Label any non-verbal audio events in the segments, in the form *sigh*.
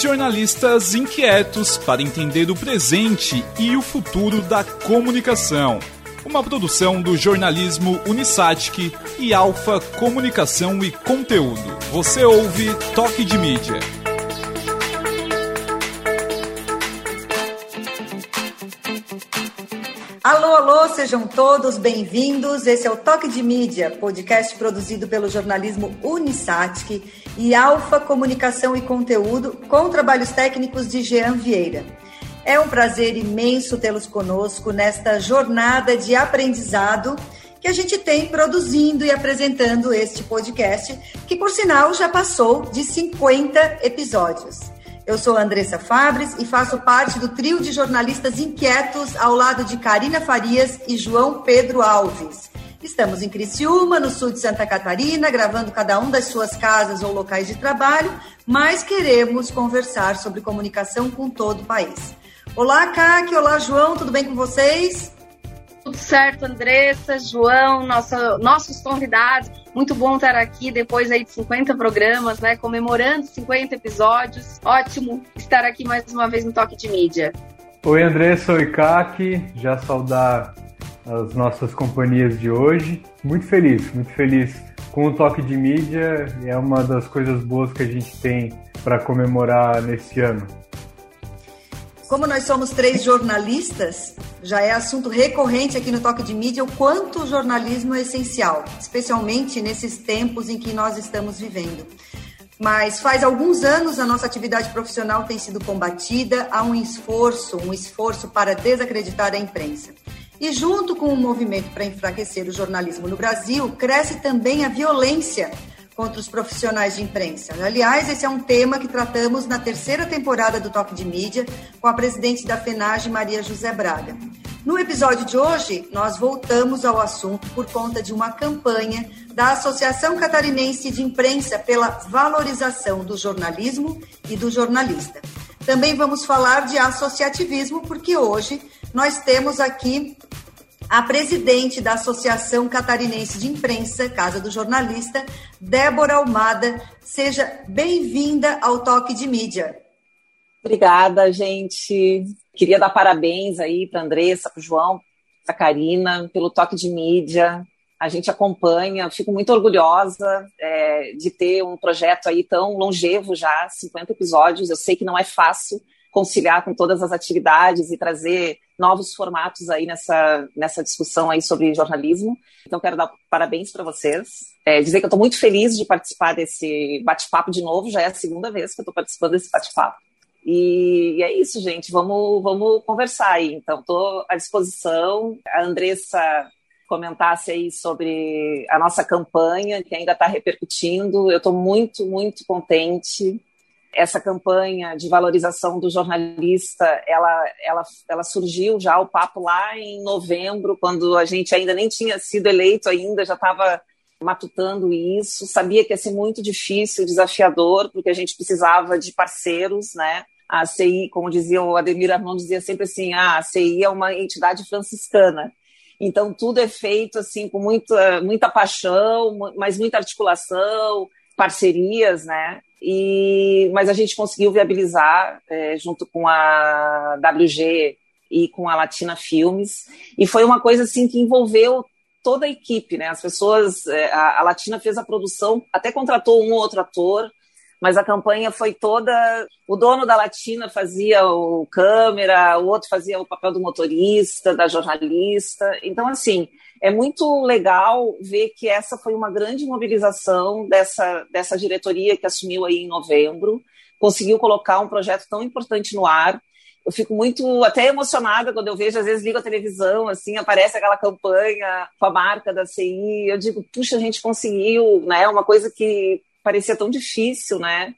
Jornalistas inquietos para entender o presente e o futuro da comunicação. Uma produção do jornalismo Unisatic e Alfa Comunicação e Conteúdo. Você ouve Toque de Mídia. Sejam todos bem-vindos. Esse é o Toque de Mídia, podcast produzido pelo jornalismo Unisatic e Alfa Comunicação e Conteúdo, com trabalhos técnicos de Jean Vieira. É um prazer imenso tê-los conosco nesta jornada de aprendizado que a gente tem produzindo e apresentando este podcast, que por sinal já passou de 50 episódios. Eu sou Andressa Fabres e faço parte do trio de jornalistas inquietos ao lado de Karina Farias e João Pedro Alves. Estamos em Criciúma, no sul de Santa Catarina, gravando cada um das suas casas ou locais de trabalho, mas queremos conversar sobre comunicação com todo o país. Olá, Kaki, olá, João, tudo bem com vocês? Tudo certo, Andressa, João, nossa, nossos convidados. Muito bom estar aqui depois aí de 50 programas, né? Comemorando 50 episódios. Ótimo estar aqui mais uma vez no Toque de Mídia. Oi, Andressa, oi, Kaki. Já saudar as nossas companhias de hoje. Muito feliz, muito feliz com o Toque de Mídia. É uma das coisas boas que a gente tem para comemorar nesse ano. Como nós somos três jornalistas, já é assunto recorrente aqui no Toque de Mídia o quanto o jornalismo é essencial, especialmente nesses tempos em que nós estamos vivendo. Mas faz alguns anos a nossa atividade profissional tem sido combatida, há um esforço, um esforço para desacreditar a imprensa. E junto com o movimento para enfraquecer o jornalismo no Brasil, cresce também a violência contra os profissionais de imprensa. Aliás, esse é um tema que tratamos na terceira temporada do Toque de Mídia com a presidente da FENAGE, Maria José Braga. No episódio de hoje, nós voltamos ao assunto por conta de uma campanha da Associação Catarinense de Imprensa pela valorização do jornalismo e do jornalista. Também vamos falar de associativismo, porque hoje nós temos aqui a presidente da Associação Catarinense de Imprensa, Casa do Jornalista, Débora Almada. Seja bem-vinda ao Toque de Mídia. Obrigada, gente. Queria dar parabéns aí para Andressa, para o João, para a Karina, pelo Toque de Mídia. A gente acompanha, fico muito orgulhosa é, de ter um projeto aí tão longevo já, 50 episódios. Eu sei que não é fácil conciliar com todas as atividades e trazer novos formatos aí nessa, nessa discussão aí sobre jornalismo. Então, quero dar parabéns para vocês. É, dizer que eu estou muito feliz de participar desse bate-papo de novo, já é a segunda vez que eu estou participando desse bate-papo. E, e, é isso, gente. Vamos, vamos conversar aí. Então, estou à disposição. A Andressa comentasse aí sobre a nossa campanha, que ainda está repercutindo. Eu estou muito, muito contente essa campanha de valorização do jornalista, ela, ela, ela surgiu já o papo lá em novembro, quando a gente ainda nem tinha sido eleito ainda, já estava matutando isso, sabia que ia ser muito difícil, desafiador, porque a gente precisava de parceiros, né? A CI, como dizia o Ademir Armão, dizia sempre assim, ah, a CI é uma entidade franciscana. Então, tudo é feito assim com muita, muita paixão, mas muita articulação, parcerias, né? E, mas a gente conseguiu viabilizar é, junto com a WG e com a Latina Filmes e foi uma coisa assim que envolveu toda a equipe, né? As pessoas, é, a, a Latina fez a produção, até contratou um ou outro ator, mas a campanha foi toda. O dono da Latina fazia o câmera, o outro fazia o papel do motorista, da jornalista. Então, assim, é muito legal ver que essa foi uma grande mobilização dessa, dessa diretoria que assumiu aí em novembro, conseguiu colocar um projeto tão importante no ar. Eu fico muito até emocionada quando eu vejo, às vezes ligo a televisão, assim, aparece aquela campanha com a marca da CI. Eu digo, puxa, a gente conseguiu, né? Uma coisa que parecia tão difícil, né?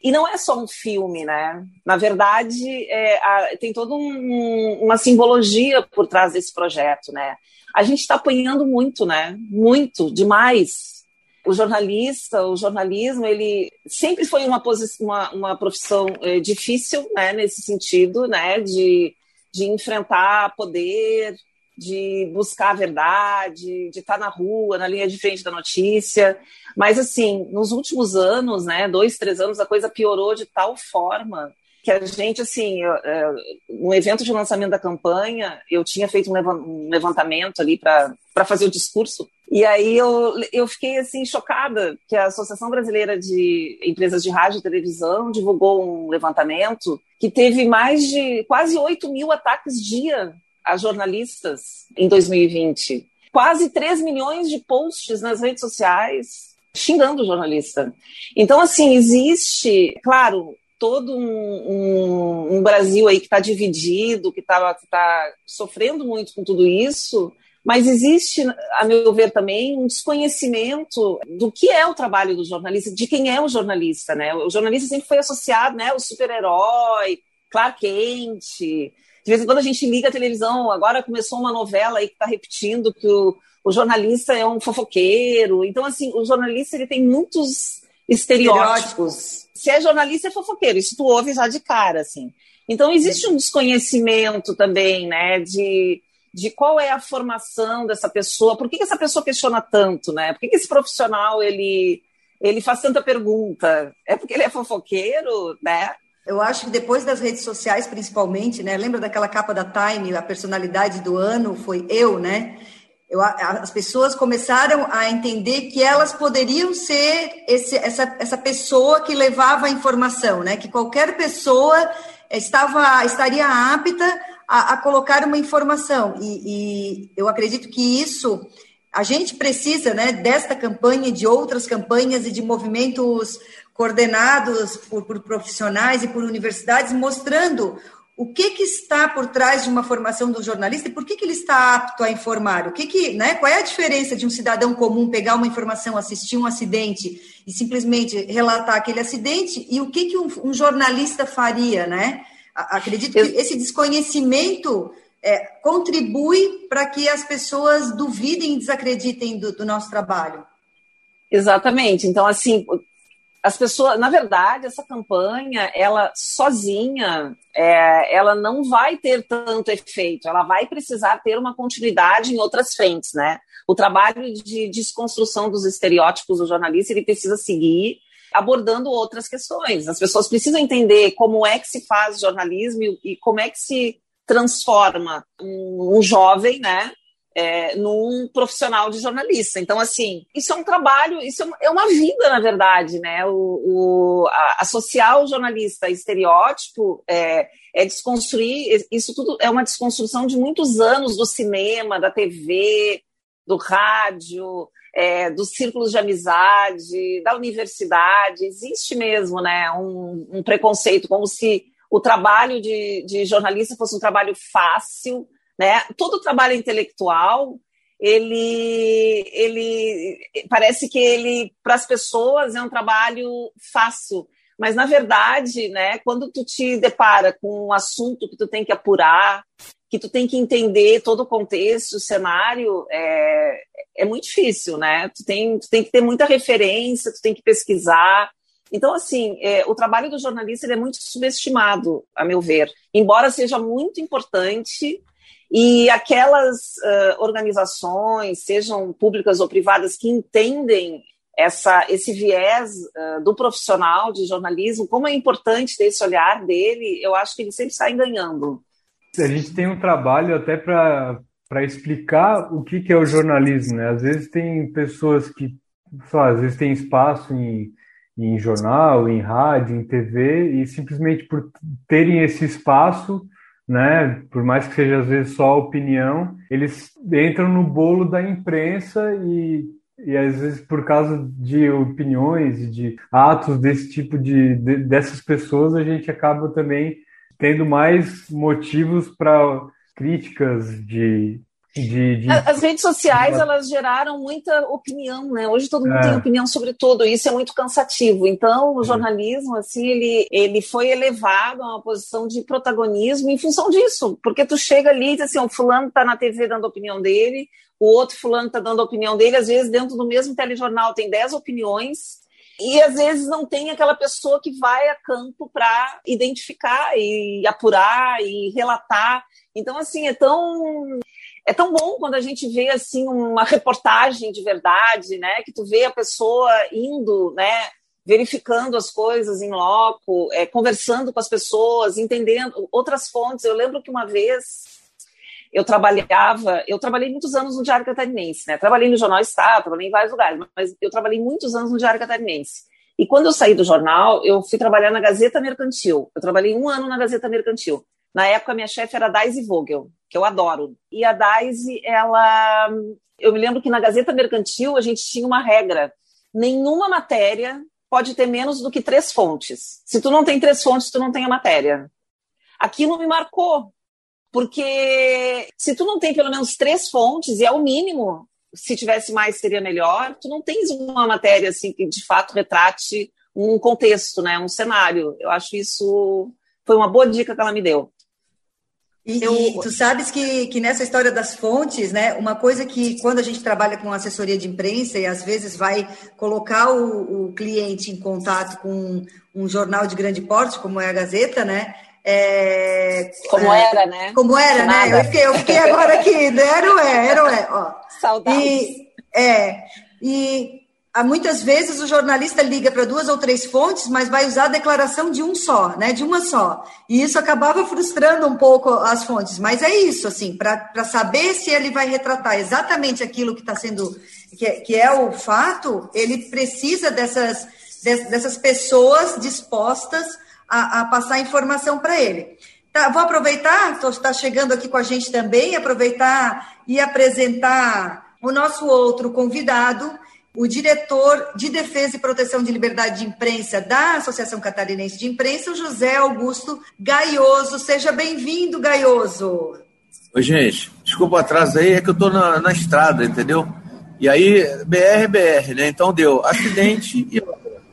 E não é só um filme, né? Na verdade, é, a, tem toda um, uma simbologia por trás desse projeto, né? A gente está apanhando muito, né? Muito, demais. O jornalista, o jornalismo, ele sempre foi uma, uma, uma profissão é, difícil, né? Nesse sentido, né? De, de enfrentar poder, de buscar a verdade, de estar na rua, na linha de frente da notícia. Mas, assim, nos últimos anos, né, dois, três anos, a coisa piorou de tal forma que a gente, assim, eu, no evento de lançamento da campanha, eu tinha feito um levantamento ali para fazer o discurso, e aí eu, eu fiquei, assim, chocada que a Associação Brasileira de Empresas de Rádio e Televisão divulgou um levantamento que teve mais de quase 8 mil ataques dia a jornalistas em 2020. Quase 3 milhões de posts nas redes sociais xingando o jornalista. Então, assim, existe, claro, todo um, um, um Brasil aí que está dividido, que está tá sofrendo muito com tudo isso, mas existe, a meu ver, também um desconhecimento do que é o trabalho do jornalista, de quem é o jornalista, né? O jornalista sempre foi associado, né, o super-herói, Clark Kent. De vez em quando a gente liga a televisão, agora começou uma novela aí que está repetindo que o, o jornalista é um fofoqueiro. Então, assim, o jornalista ele tem muitos estereótipos. Se é jornalista, é fofoqueiro. Isso tu ouve já de cara, assim. Então, existe um desconhecimento também, né, de, de qual é a formação dessa pessoa, por que, que essa pessoa questiona tanto, né? Por que, que esse profissional, ele, ele faz tanta pergunta? É porque ele é fofoqueiro, né? Eu acho que depois das redes sociais, principalmente, né? Lembra daquela capa da Time, a personalidade do ano foi eu, né? Eu, as pessoas começaram a entender que elas poderiam ser esse, essa, essa pessoa que levava a informação, né? Que qualquer pessoa estava estaria apta a, a colocar uma informação. E, e, eu acredito que isso a gente precisa, né? Desta campanha, de outras campanhas e de movimentos coordenados por, por profissionais e por universidades, mostrando o que, que está por trás de uma formação do jornalista e por que, que ele está apto a informar? O que que, né, qual é a diferença de um cidadão comum pegar uma informação, assistir um acidente e simplesmente relatar aquele acidente e o que, que um, um jornalista faria, né? Acredito que esse desconhecimento é, contribui para que as pessoas duvidem e desacreditem do, do nosso trabalho. Exatamente. Então, assim, as pessoas, na verdade, essa campanha, ela sozinha, é, ela não vai ter tanto efeito, ela vai precisar ter uma continuidade em outras frentes, né? O trabalho de desconstrução dos estereótipos do jornalista, ele precisa seguir abordando outras questões. As pessoas precisam entender como é que se faz jornalismo e, e como é que se transforma um, um jovem, né, é, num profissional de jornalista. Então, assim, isso é um trabalho, isso é uma vida, na verdade, né? O, o a, associar o jornalista a estereótipo é, é desconstruir, isso tudo é uma desconstrução de muitos anos do cinema, da TV, do rádio, é, dos círculos de amizade, da universidade. Existe mesmo, né? Um, um preconceito, como se o trabalho de, de jornalista fosse um trabalho fácil, né? Todo trabalho intelectual, ele, ele parece que ele para as pessoas é um trabalho fácil, mas na verdade, né, quando tu te depara com um assunto que tu tem que apurar, que tu tem que entender todo o contexto, o cenário, é, é muito difícil, né? Tu tem, tu tem que ter muita referência, tu tem que pesquisar. Então, assim, é, o trabalho do jornalista é muito subestimado, a meu ver, embora seja muito importante e aquelas uh, organizações, sejam públicas ou privadas, que entendem essa, esse viés uh, do profissional de jornalismo, como é importante ter esse olhar dele, eu acho que eles sempre saem ganhando. A gente tem um trabalho até para explicar o que, que é o jornalismo. Né? Às vezes tem pessoas que, só, às vezes tem espaço em, em jornal, em rádio, em TV, e simplesmente por terem esse espaço né? Por mais que seja às vezes só opinião, eles entram no bolo da imprensa e, e às vezes por causa de opiniões e de atos desse tipo de, de dessas pessoas a gente acaba também tendo mais motivos para críticas de de, de... As redes sociais elas geraram muita opinião, né? Hoje todo mundo é. tem opinião sobre tudo, e isso é muito cansativo. Então o é. jornalismo assim ele, ele foi elevado a uma posição de protagonismo em função disso, porque tu chega ali e diz assim, o fulano está na TV dando a opinião dele, o outro fulano está dando a opinião dele, às vezes dentro do mesmo telejornal tem 10 opiniões. E às vezes não tem aquela pessoa que vai a campo para identificar e apurar e relatar. Então, assim, é tão é tão bom quando a gente vê assim uma reportagem de verdade, né? Que tu vê a pessoa indo, né? Verificando as coisas em loco, é, conversando com as pessoas, entendendo outras fontes. Eu lembro que uma vez eu trabalhava, eu trabalhei muitos anos no Diário Catarinense, né? Trabalhei no Jornal Estado, trabalhei em vários lugares, mas eu trabalhei muitos anos no Diário Catarinense. E quando eu saí do jornal, eu fui trabalhar na Gazeta Mercantil. Eu trabalhei um ano na Gazeta Mercantil. Na época, minha chefe era Daisy Vogel, que eu adoro. E a Daisy, ela. Eu me lembro que na Gazeta Mercantil a gente tinha uma regra: nenhuma matéria pode ter menos do que três fontes. Se tu não tem três fontes, tu não tem a matéria. Aquilo me marcou, porque se tu não tem pelo menos três fontes, e é o mínimo, se tivesse mais seria melhor, tu não tens uma matéria assim que de fato retrate um contexto, né, um cenário. Eu acho isso foi uma boa dica que ela me deu. E, eu... e, tu sabes que, que nessa história das fontes, né, uma coisa que quando a gente trabalha com assessoria de imprensa e às vezes vai colocar o, o cliente em contato com um jornal de grande porte, como é a Gazeta, né, é, como é, era, né? Como era, né? Eu fiquei, eu fiquei agora aqui, né? era ou é, era ou é, ó. *laughs* Saudades. E, é, e muitas vezes o jornalista liga para duas ou três fontes, mas vai usar a declaração de um só, né? De uma só. E isso acabava frustrando um pouco as fontes. Mas é isso, assim, para saber se ele vai retratar exatamente aquilo que está sendo, que é, que é o fato, ele precisa dessas, dessas pessoas dispostas a, a passar informação para ele. Tá, vou aproveitar, está chegando aqui com a gente também, aproveitar e apresentar o nosso outro convidado, o diretor de Defesa e Proteção de Liberdade de Imprensa da Associação Catarinense de Imprensa, o José Augusto Gaioso. Seja bem-vindo, Gaioso. Oi, gente. Desculpa o atraso aí, é que eu estou na, na, estrada, entendeu? E aí, BR, BR, né? Então deu acidente e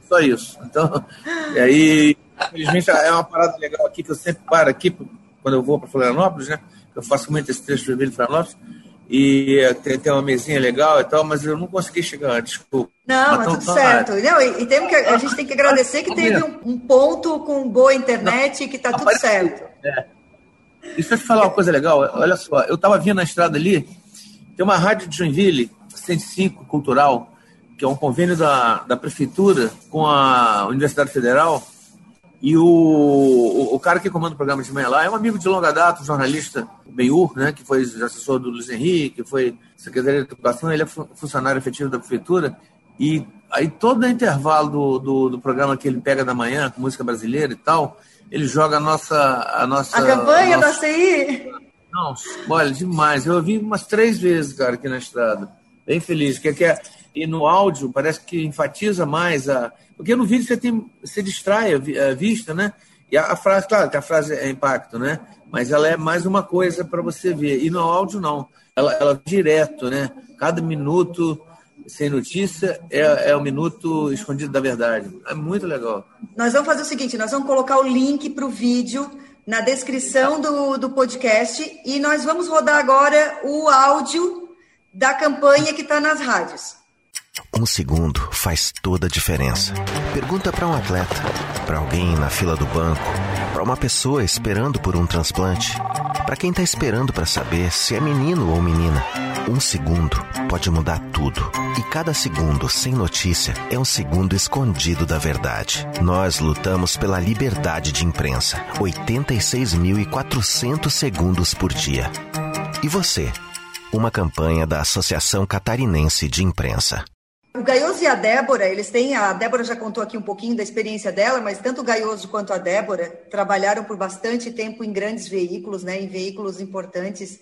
só isso. Então, e aí, infelizmente, é uma parada legal aqui que eu sempre paro aqui quando eu vou para Florianópolis, né? Eu faço muito esse trecho vermelho de Florianópolis e tem, tem uma mesinha legal e tal, mas eu não consegui chegar antes, desculpa. Não, mas, tudo certo. Não, e, e tem que, a gente tem que agradecer que teve um, um ponto com boa internet e que está tudo certo. É. Deixa eu te falar uma coisa legal. Olha só, eu estava vindo na estrada ali, tem uma rádio de Joinville, 105 Cultural, que é um convênio da, da Prefeitura com a Universidade Federal, e o, o, o, cara que comanda o programa de manhã lá é um amigo de longa data, um jornalista Benhur, né, que foi assessor do Luiz Henrique, que foi secretário de Educação, ele é funcionário efetivo da prefeitura. E aí, todo intervalo do, do, do, programa que ele pega da manhã, com música brasileira e tal, ele joga a nossa. A, nossa, a campanha a nossa... da CI? Não, olha, demais. Eu ouvi umas três vezes, cara, aqui na estrada. Bem feliz. Que, que é, e no áudio parece que enfatiza mais a. Porque no vídeo você tem. Você distrai a vista, né? E a, a frase, claro que a frase é impacto, né? Mas ela é mais uma coisa para você ver. E no áudio, não. Ela, ela é direto, né? Cada minuto sem notícia é, é o minuto escondido da verdade. É muito legal. Nós vamos fazer o seguinte: nós vamos colocar o link para o vídeo na descrição do, do podcast e nós vamos rodar agora o áudio da campanha que está nas rádios. Um segundo faz toda a diferença. Pergunta para um atleta, para alguém na fila do banco, para uma pessoa esperando por um transplante, para quem está esperando para saber se é menino ou menina. Um segundo pode mudar tudo. E cada segundo sem notícia é um segundo escondido da verdade. Nós lutamos pela liberdade de imprensa. 86.400 segundos por dia. E você? Uma campanha da Associação Catarinense de Imprensa. O Gaioso e a Débora, eles têm. A Débora já contou aqui um pouquinho da experiência dela, mas tanto o Gaioso quanto a Débora trabalharam por bastante tempo em grandes veículos, né, em veículos importantes,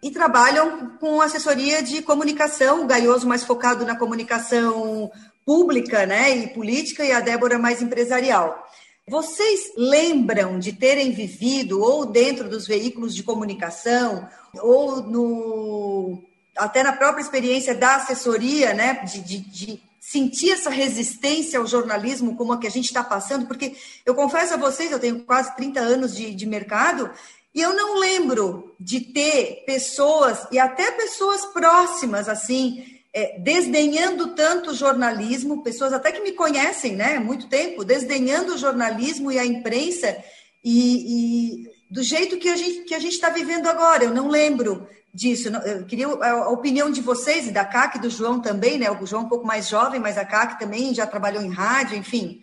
e trabalham com assessoria de comunicação. O Gaioso mais focado na comunicação pública né, e política, e a Débora mais empresarial. Vocês lembram de terem vivido, ou dentro dos veículos de comunicação, ou no até na própria experiência da assessoria, né, de, de, de sentir essa resistência ao jornalismo como a que a gente está passando, porque eu confesso a vocês, eu tenho quase 30 anos de, de mercado, e eu não lembro de ter pessoas, e até pessoas próximas, assim, é, desdenhando tanto o jornalismo, pessoas até que me conhecem, né, há muito tempo, desdenhando o jornalismo e a imprensa, e, e do jeito que a gente que a gente está vivendo agora. Eu não lembro disso. Eu queria a opinião de vocês e da CAC, do João também, né? O João é um pouco mais jovem, mas a CAC também já trabalhou em rádio, enfim.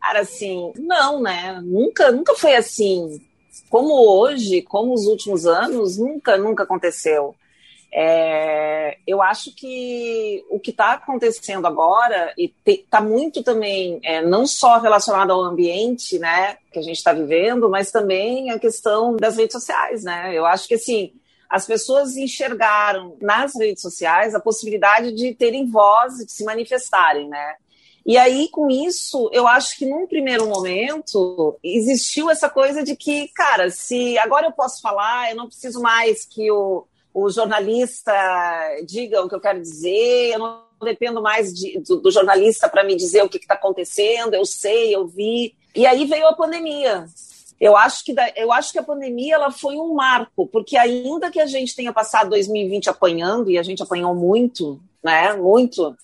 Cara, assim, não, né? Nunca, nunca foi assim. Como hoje, como os últimos anos, nunca, nunca aconteceu. É, eu acho que o que está acontecendo agora e está muito também é, não só relacionado ao ambiente, né, que a gente está vivendo, mas também a questão das redes sociais, né. Eu acho que assim as pessoas enxergaram nas redes sociais a possibilidade de terem voz, de se manifestarem, né. E aí, com isso, eu acho que num primeiro momento existiu essa coisa de que, cara, se agora eu posso falar, eu não preciso mais que o o jornalista diga o que eu quero dizer, eu não dependo mais de, do, do, jornalista para me dizer o que está acontecendo, eu sei, eu vi. E aí veio a pandemia. Eu acho que, da, eu acho que a pandemia ela foi um marco, porque ainda que a gente tenha passado 2020 apanhando, e a gente apanhou muito, né? Muito.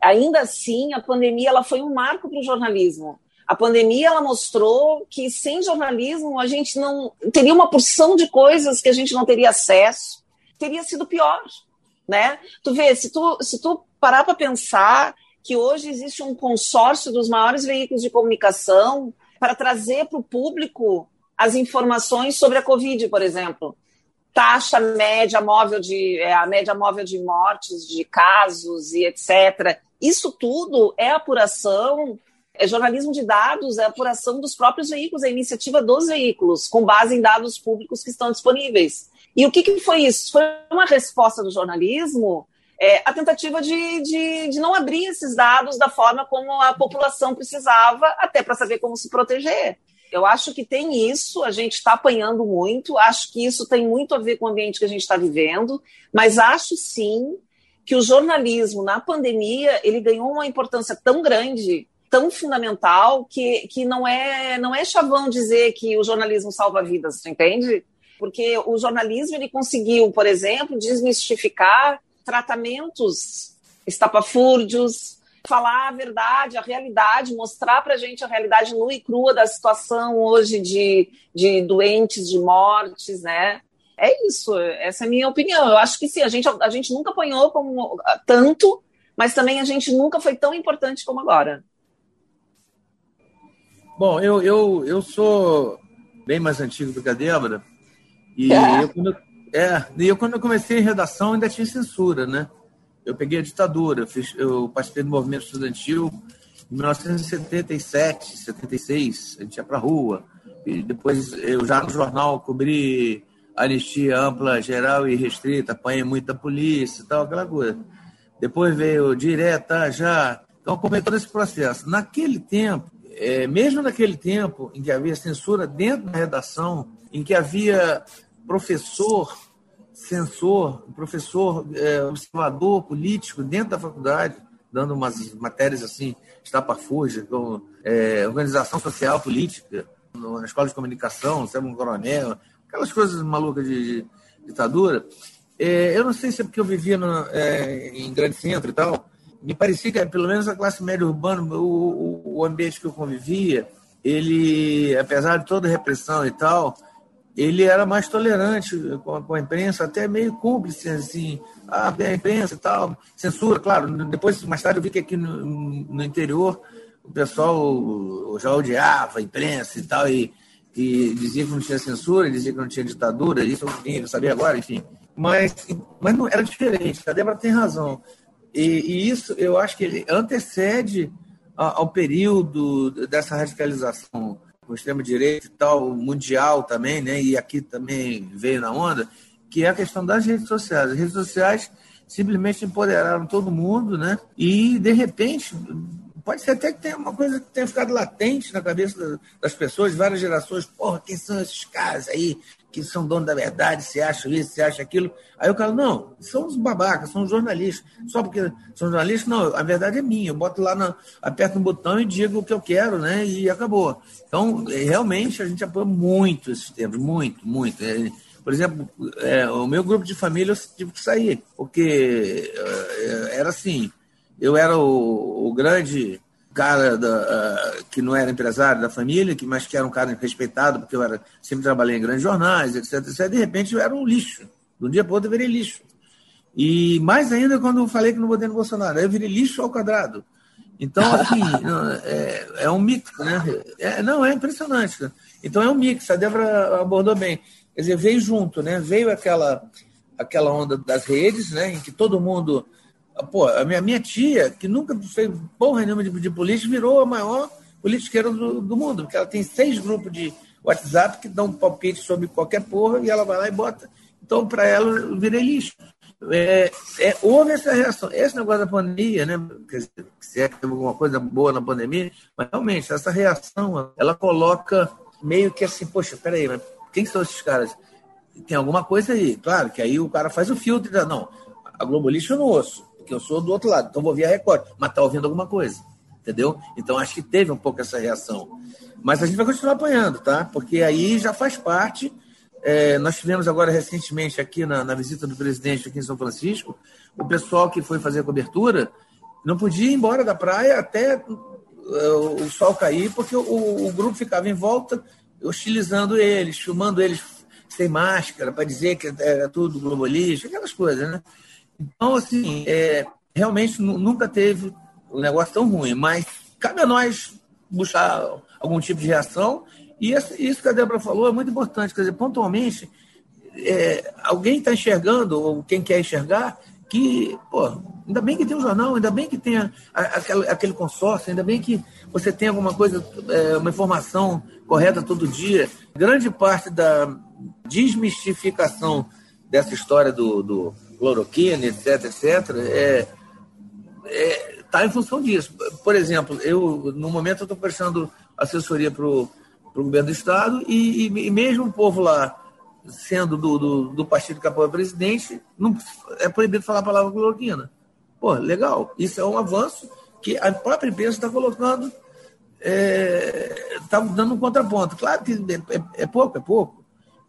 Ainda assim, a pandemia ela foi um marco para o jornalismo. A pandemia ela mostrou que sem jornalismo a gente não teria uma porção de coisas que a gente não teria acesso teria sido pior, né? Tu vê, se tu, se tu parar para pensar que hoje existe um consórcio dos maiores veículos de comunicação para trazer para o público as informações sobre a Covid, por exemplo. Taxa média móvel de é, a média móvel de mortes, de casos e etc. Isso tudo é apuração, é jornalismo de dados, é apuração dos próprios veículos, é iniciativa dos veículos, com base em dados públicos que estão disponíveis. E o que, que foi isso? Foi uma resposta do jornalismo é, a tentativa de, de, de, não abrir esses dados da forma como a população precisava, até para saber como se proteger. Eu acho que tem isso, a gente está apanhando muito, acho que isso tem muito a ver com o ambiente que a gente está vivendo, mas acho sim que o jornalismo na pandemia ele ganhou uma importância tão grande, tão fundamental, que, que não é não é chavão dizer que o jornalismo salva vidas, entende? Porque o jornalismo ele conseguiu, por exemplo, desmistificar tratamentos estapafúrdios, falar a verdade, a realidade, mostrar para a gente a realidade nua e crua da situação hoje de, de doentes, de mortes, né? É isso, essa é a minha opinião. Eu acho que sim, a gente, a gente nunca apanhou como tanto, mas também a gente nunca foi tão importante como agora. Bom, eu, eu, eu sou bem mais antigo do que a Débora, e é. *laughs* eu, quando, é, e eu, quando eu comecei em redação, ainda tinha censura, né? Eu peguei a ditadura, eu, fiz, eu participei do movimento estudantil em 1977, 76, a gente ia para a rua. E depois, eu já no jornal cobri anistia ampla, geral e restrita, apanhei muita polícia e tal, aquela coisa. Depois veio direta, já. Então, acompanhei todo esse processo. Naquele tempo, é, mesmo naquele tempo em que havia censura dentro da redação, em que havia professor censor, professor é, observador político dentro da faculdade, dando umas matérias assim, estapafúrdia, como é, organização social política, na escola de comunicação, um coronel, aquelas coisas malucas de, de ditadura. É, eu não sei se é porque eu vivia no, é, em grande centro e tal, me parecia que pelo menos a classe média urbana, o, o ambiente que eu convivia, ele, apesar de toda a repressão e tal, ele era mais tolerante com a, com a, imprensa, até meio cúmplice, assim, ah, a imprensa e tal, censura, claro. Depois, mais tarde, eu vi que aqui no, no interior o pessoal já odiava a imprensa e tal, e, e dizia que não tinha censura, dizia que não tinha ditadura, isso eu não sabia agora, enfim. Mas, mas não era diferente, a Débora tem razão. E, e isso eu acho que ele antecede ao período dessa radicalização com extrema-direita e tal, mundial também, né? e aqui também veio na onda, que é a questão das redes sociais. As redes sociais simplesmente empoderaram todo mundo, né? E, de repente, pode ser até que tenha uma coisa que tenha ficado latente na cabeça das pessoas, várias gerações. Porra, quem são esses caras aí que são donos da verdade, se acham isso, se acham aquilo. Aí o cara, não, são os babacas, são os jornalistas. Só porque são jornalistas, não, a verdade é minha. Eu boto lá, na, aperto um botão e digo o que eu quero, né? E acabou. Então, é, realmente, a gente apoia muito esses tempos, muito, muito. É, por exemplo, é, o meu grupo de família eu tive que sair, porque é, era assim, eu era o, o grande cara da, uh, que não era empresário da família, que, mas que era um cara respeitado, porque eu era, sempre trabalhei em grandes jornais, etc, etc. De repente eu era um lixo. De um dia para o outro eu virei lixo. E mais ainda quando eu falei que não votei no Bolsonaro, eu virei lixo ao quadrado. Então, assim, *laughs* é, é, um mix, né? É, não, é impressionante. Então é um mix, a Débora abordou bem. Quer dizer, veio junto, né? Veio aquela, aquela onda das redes, né? Em que todo mundo. Pô, a minha, minha tia, que nunca fez porra nenhuma de, de política, virou a maior politiqueira do, do mundo, porque ela tem seis grupos de WhatsApp que dão palpite sobre qualquer porra e ela vai lá e bota. Então, para ela, eu virei lixo. É, é, houve essa reação. Esse negócio da pandemia, né? Se é que teve alguma coisa boa na pandemia, mas realmente, essa reação, ela coloca meio que assim, poxa, peraí, mas quem são esses caras? Tem alguma coisa aí. Claro que aí o cara faz o filtro e não, a Globo Lixo eu não ouço, porque eu sou do outro lado, então vou ver a Record, mas tá ouvindo alguma coisa, entendeu? Então acho que teve um pouco essa reação. Mas a gente vai continuar apanhando, tá? Porque aí já faz parte é, nós tivemos agora recentemente aqui na, na, visita do presidente aqui em São Francisco, o pessoal que foi fazer a cobertura não podia ir embora da praia até uh, o sol cair, porque o, o, grupo ficava em volta, hostilizando eles, filmando eles sem máscara, para dizer que era tudo globalista, aquelas coisas, né? Então, assim, é, realmente nunca teve um negócio tão ruim, mas cabe a nós buscar algum tipo de reação e isso que a Débora falou é muito importante, quer dizer, pontualmente, é, alguém está enxergando, ou quem quer enxergar, que, pô, ainda bem que tem um jornal, ainda bem que tem aquele, aquele consórcio, ainda bem que você tem alguma coisa, é, uma informação correta todo dia. Grande parte da desmistificação dessa história do, do cloroquina, etc, etc, é, é, tá em função disso. Por exemplo, eu, no momento, estou prestando assessoria para o governo do Estado, e, e, e, mesmo o povo lá, sendo do, do, do partido que apoia o presidente, não, é proibido falar a palavra cloroquina. Pô, legal. Isso é um avanço que a própria imprensa está colocando, está é, tá dando um contraponto. Claro que é, é, é, pouco, é pouco.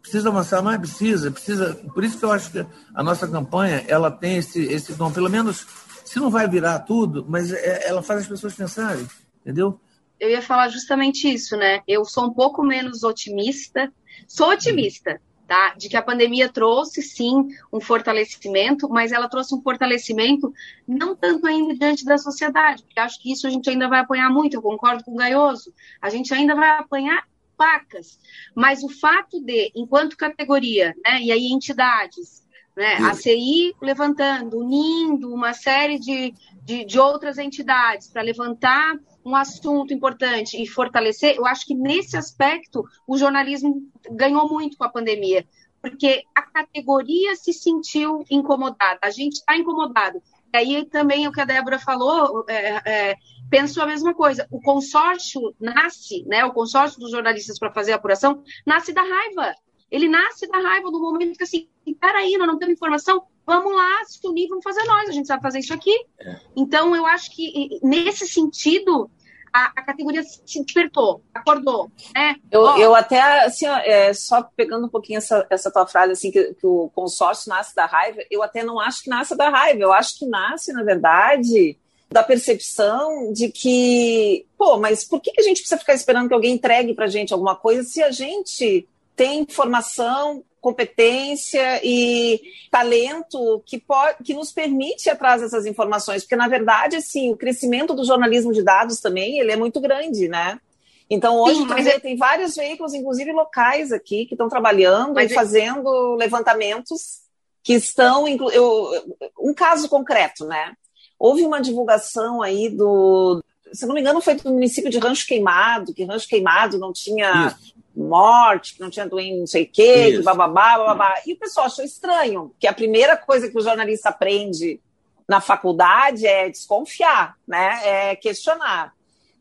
Precisa avançar mais? Precisa, precisa. Por isso que eu acho que a nossa campanha ela tem esse, esse tom, pelo menos, se não vai virar tudo, mas é, ela faz as pessoas pensarem, entendeu? eu ia falar justamente isso, né? Eu sou um pouco menos otimista, sou otimista, tá? De que a pandemia trouxe sim um fortalecimento, mas ela trouxe um fortalecimento não tanto ainda diante da sociedade, porque acho que isso a gente ainda vai apanhar muito, eu concordo com o Gaioso, a gente ainda vai apanhar pacas, mas o fato de, enquanto categoria, né, e aí entidades, né, a CI levantando, unindo uma série de, de, de outras entidades para levantar um assunto importante e fortalecer, eu acho que nesse aspecto o jornalismo ganhou muito com a pandemia, porque a categoria se sentiu incomodada, a gente está incomodado. E aí também o que a Débora falou, é, é, penso a mesma coisa. O consórcio nasce, né? O consórcio dos jornalistas para fazer a apuração nasce da raiva. Ele nasce da raiva no momento que assim, peraí, nós não temos informação, vamos lá se unir, vamos fazer nós, a gente sabe fazer isso aqui. É. Então, eu acho que nesse sentido, a, a, categoria se despertou, acordou, né? Eu, eu até, assim, é, só pegando um pouquinho essa, essa tua frase, assim, que, que, o consórcio nasce da raiva, eu até não acho que nasce da raiva, eu acho que nasce, na verdade, da percepção de que, pô, mas por que a gente precisa ficar esperando que alguém entregue pra gente alguma coisa se a gente tem informação, competência e talento que, pode, que nos permite ir atrás dessas informações, porque na verdade, assim, o crescimento do jornalismo de dados também ele é muito grande, né? Então hoje Sim, mas... É tem vários veículos, inclusive locais aqui, que estão trabalhando mas e é fazendo levantamentos que estão, eu, um caso concreto, né? Houve uma divulgação aí do, se não me engano, foi do município de Rancho Queimado, que Rancho Queimado não tinha Isso morte, que não tinha doente não sei o quê, que bababá, bababá. E o pessoal achou estranho, que a primeira coisa que o jornalista aprende na faculdade é desconfiar, né? É questionar.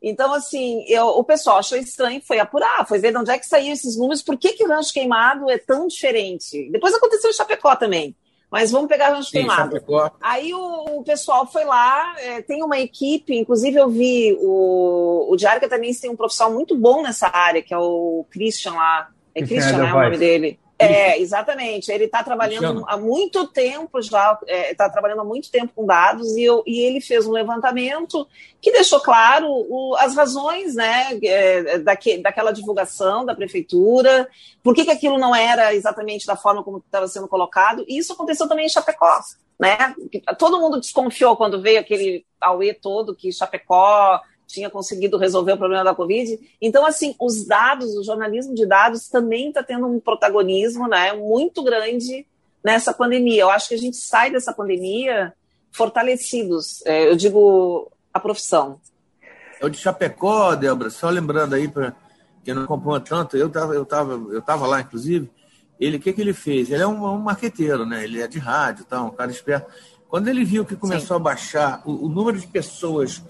Então, assim, eu, o pessoal achou estranho, foi apurar, foi ver de onde é que saíram esses números, por que, que o rancho queimado é tão diferente. Depois aconteceu em Chapecó também. Mas vamos pegar Sim, queimado. Chapecó. Aí o, o, pessoal foi lá, é, tem uma equipe, inclusive eu vi o, o Diário também tem um profissional muito bom nessa área, que é o Christian lá. É Christian, né? O nome dele. É, exatamente. Ele está trabalhando há muito tempo já, está é, tá trabalhando há muito tempo com dados e, eu, e, ele fez um levantamento que deixou claro o, as razões né, é, daque, daquela divulgação da prefeitura, por que, que aquilo não era exatamente da forma como estava sendo colocado, e isso aconteceu também em Chapecó. Né? Todo mundo desconfiou quando veio aquele auê todo que Chapecó tinha conseguido resolver o problema da Covid. Então, assim, os dados, o jornalismo de dados também está tendo um protagonismo né, muito grande nessa pandemia. Eu acho que a gente sai dessa pandemia fortalecidos. É, eu digo a profissão. É o de Chapecó, Débora, só lembrando aí para quem não acompanha tanto, eu estava eu tava, eu tava lá, inclusive, ele, o que, que ele fez? Ele é um, um marqueteiro, né? Ele é de rádio, tá, um cara esperto. Quando ele viu que começou Sim. a baixar o, o número de pessoas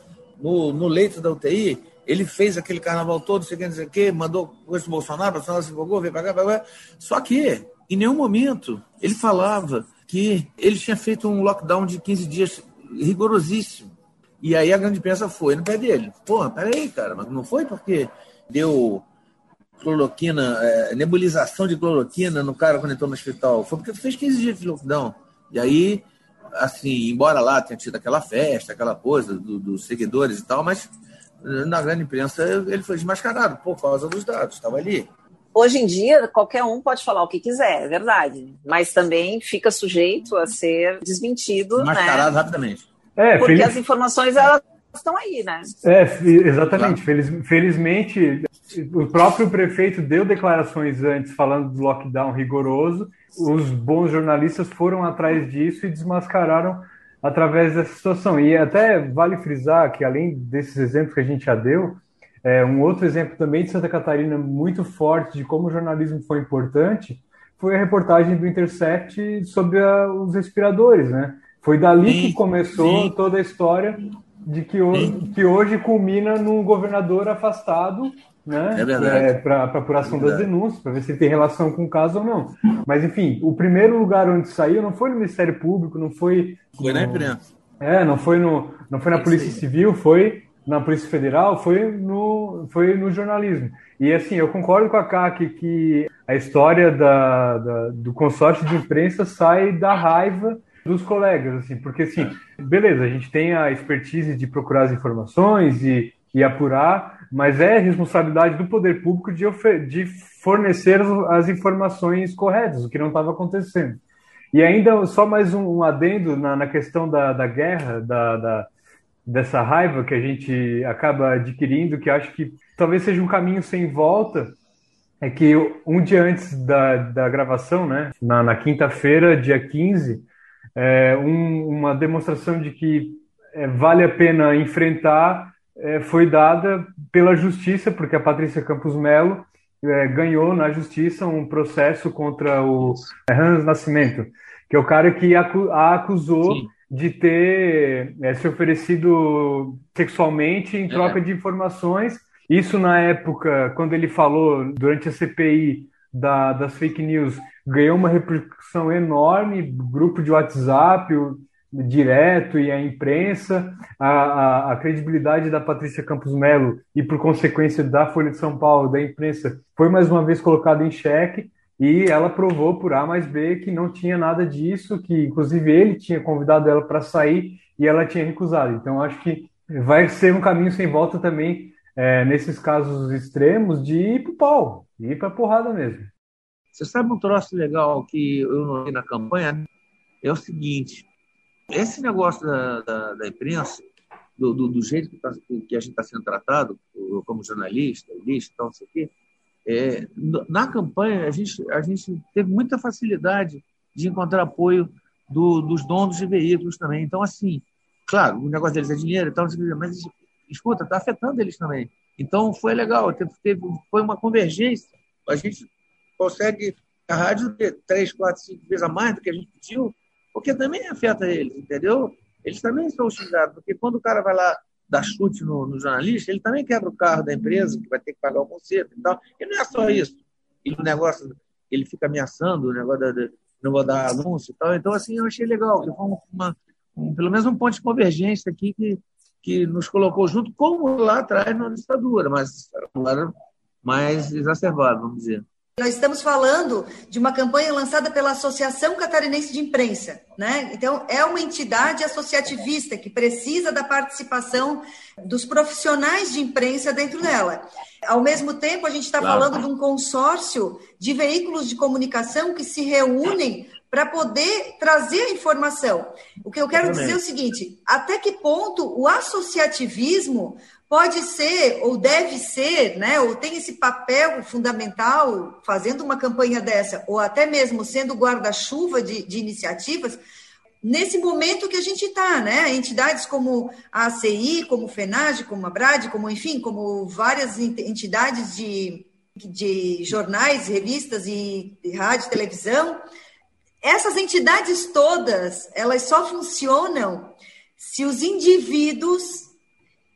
no, no leito da UTI, ele fez aquele carnaval todo, sei que, sei que, mandou coisa do Bolsonaro, o Bolsonaro se empolgou, veio para cá, pra cá. Só que, em nenhum momento, ele falava que ele tinha feito um lockdown de 15 dias rigorosíssimo. E aí a grande imprensa foi no pé dele. Porra, peraí, cara, mas não foi porque deu cloroquina, é, nebulização de cloroquina no cara quando entrou no hospital. Foi porque fez 15 dias de lockdown. E aí assim, embora lá tenha tido aquela festa, aquela coisa do, dos seguidores e tal, mas na grande imprensa ele foi desmascarado por causa dos dados, estava ali. Hoje em dia, qualquer um pode falar o que quiser, é verdade. Mas também fica sujeito a ser desmentido. Desmascarado né? rapidamente. É, Porque feliz... as informações elas estão aí, né? É, exatamente. Feliz, felizmente, o próprio prefeito deu declarações antes falando do lockdown rigoroso os bons jornalistas foram atrás disso e desmascararam através dessa situação. E até vale frisar que, além desses exemplos que a gente já deu, é, um outro exemplo também de Santa Catarina muito forte de como o jornalismo foi importante foi a reportagem do Intercept sobre a, os respiradores, né? Foi dali sim, que começou sim. toda a história de que, que hoje culmina num governador afastado né? É verdade. É, para apuração é das denúncias, para ver se ele tem relação com o caso ou não. Mas, enfim, o primeiro lugar onde saiu não foi no Ministério Público, não foi. Foi no, na imprensa. É, não foi, no, não foi na Polícia Civil, foi na Polícia Federal, foi no, foi no jornalismo. E, assim, eu concordo com a CAC que a história da, da, do consórcio de imprensa sai da raiva dos colegas, assim, porque, assim, beleza, a gente tem a expertise de procurar as informações e, e apurar, mas é responsabilidade do poder público de, de fornecer as informações corretas, o que não estava acontecendo. E ainda só mais um, um adendo na, na, questão da, da guerra, da, da, dessa raiva que a gente acaba adquirindo, que acho que talvez seja um caminho sem volta, é que um dia antes da, da gravação, né, na, na quinta-feira, dia 15, é, um, uma demonstração de que é, vale a pena enfrentar é, foi dada pela justiça, porque a Patrícia Campos Melo é, ganhou na justiça um processo contra o Hans Nascimento, que é o cara que a acusou Sim. de ter é, se oferecido sexualmente em troca é. de informações. Isso na época, quando ele falou durante a CPI da, das fake news, ganhou uma repercussão enorme, grupo de WhatsApp, direto e a imprensa, a, a, a, credibilidade da Patrícia Campos Melo e, por consequência, da Folha de São Paulo, da imprensa, foi mais uma vez colocada em xeque e ela provou por A mais B que não tinha nada disso, que inclusive ele tinha convidado ela para sair e ela tinha recusado. Então, acho que vai ser um caminho sem volta também, é, nesses casos extremos, de ir para o pau, ir para porrada mesmo. Você sabe um troço legal que eu notei na campanha? É o seguinte, esse negócio da, da, da imprensa, do, do, do jeito que, tá, que, a gente está sendo tratado, como jornalista, lista, tal, não sei o quê, é, na campanha a gente, a gente teve muita facilidade de encontrar apoio do, dos donos de veículos também. Então, assim, claro, o negócio deles é dinheiro e tal, mas escuta, está afetando eles também. Então, foi legal, teve, foi uma convergência. A gente consegue a rádio três, quatro, cinco vezes a mais do que a gente pediu, porque também afeta eles, entendeu? Eles também são xingados, porque quando o cara vai lá dar chute no, no, jornalista, ele também quebra o carro da empresa, que vai ter que pagar o conserto e tal. E não é só isso. E o negócio, ele fica ameaçando o negócio da, de, não vou dar anúncio e tal. Então, assim, eu achei legal, que foi uma, um, pelo menos um ponto de convergência aqui que, que nos colocou junto, como lá atrás na ditadura, mas agora mais exacerbado, vamos dizer. Nós estamos falando de uma campanha lançada pela Associação Catarinense de Imprensa, né? Então, é uma entidade associativista que precisa da participação dos profissionais de imprensa dentro dela. Ao mesmo tempo, a gente está claro. falando de um consórcio de veículos de comunicação que se reúnem para poder trazer a informação. O que eu quero dizer é o seguinte: até que ponto o associativismo pode ser ou deve ser, né, ou tem esse papel fundamental fazendo uma campanha dessa, ou até mesmo sendo guarda-chuva de, de iniciativas, nesse momento que a gente está, né? Entidades como a ACI, como o FENAGE, como a BRAD, como, enfim, como várias entidades de, de jornais, revistas e, rádio e televisão, essas entidades todas, elas só funcionam se os indivíduos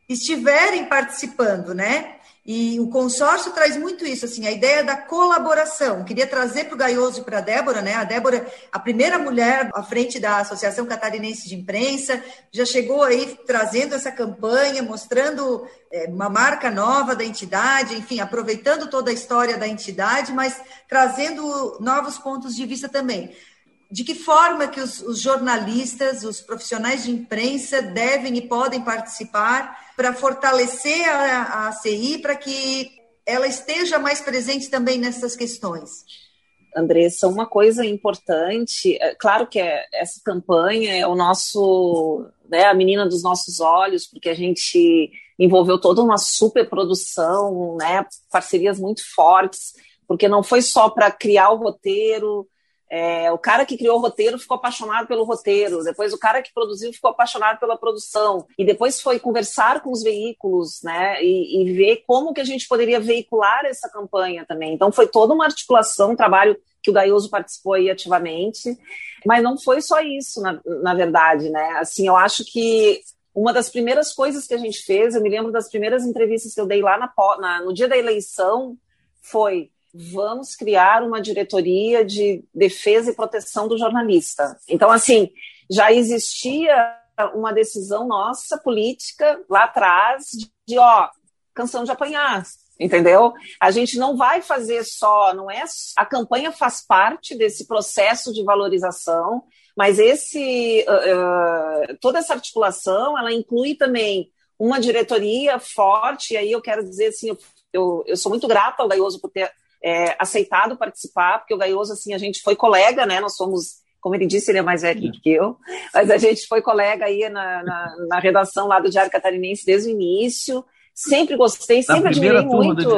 estiverem participando, né? E o consórcio traz muito isso, assim, a ideia da colaboração. Queria trazer para o Gaioso e para a Débora, né? A Débora, a primeira mulher à frente da Associação Catarinense de Imprensa, já chegou aí trazendo essa campanha, mostrando é, uma marca nova da entidade, enfim, aproveitando toda a história da entidade, mas trazendo novos pontos de vista também de que forma que os, os, jornalistas, os profissionais de imprensa devem e podem participar para fortalecer a, a ACI, para que ela esteja mais presente também nessas questões? Andressa, uma coisa importante, é, claro que é, essa campanha é o nosso, né, a menina dos nossos olhos, porque a gente envolveu toda uma superprodução, né, parcerias muito fortes, porque não foi só para criar o roteiro, é, o cara que criou o roteiro ficou apaixonado pelo roteiro, depois o cara que produziu ficou apaixonado pela produção, e depois foi conversar com os veículos, né, e, e ver como que a gente poderia veicular essa campanha também. Então foi toda uma articulação, um trabalho que o Gaioso participou aí ativamente, mas não foi só isso, na, na verdade, né, assim, eu acho que uma das primeiras coisas que a gente fez, eu me lembro das primeiras entrevistas que eu dei lá na, na no dia da eleição, foi vamos criar uma diretoria de defesa e proteção do jornalista. Então, assim, já existia uma decisão nossa política lá atrás de, ó, canção de apanhar, entendeu? A gente não vai fazer só, não é a campanha faz parte desse processo de valorização, mas esse uh, toda essa articulação, ela inclui também uma diretoria forte, e aí eu quero dizer assim, eu, eu, eu sou muito grata ao Gaioso por ter é, aceitado participar, porque o Gaioso, assim, a gente foi colega, né? Nós somos como ele disse, ele é mais velho que eu, mas a gente foi colega aí na, na, na, redação lá do Diário Catarinense desde o início. Sempre gostei, sempre admirei muito.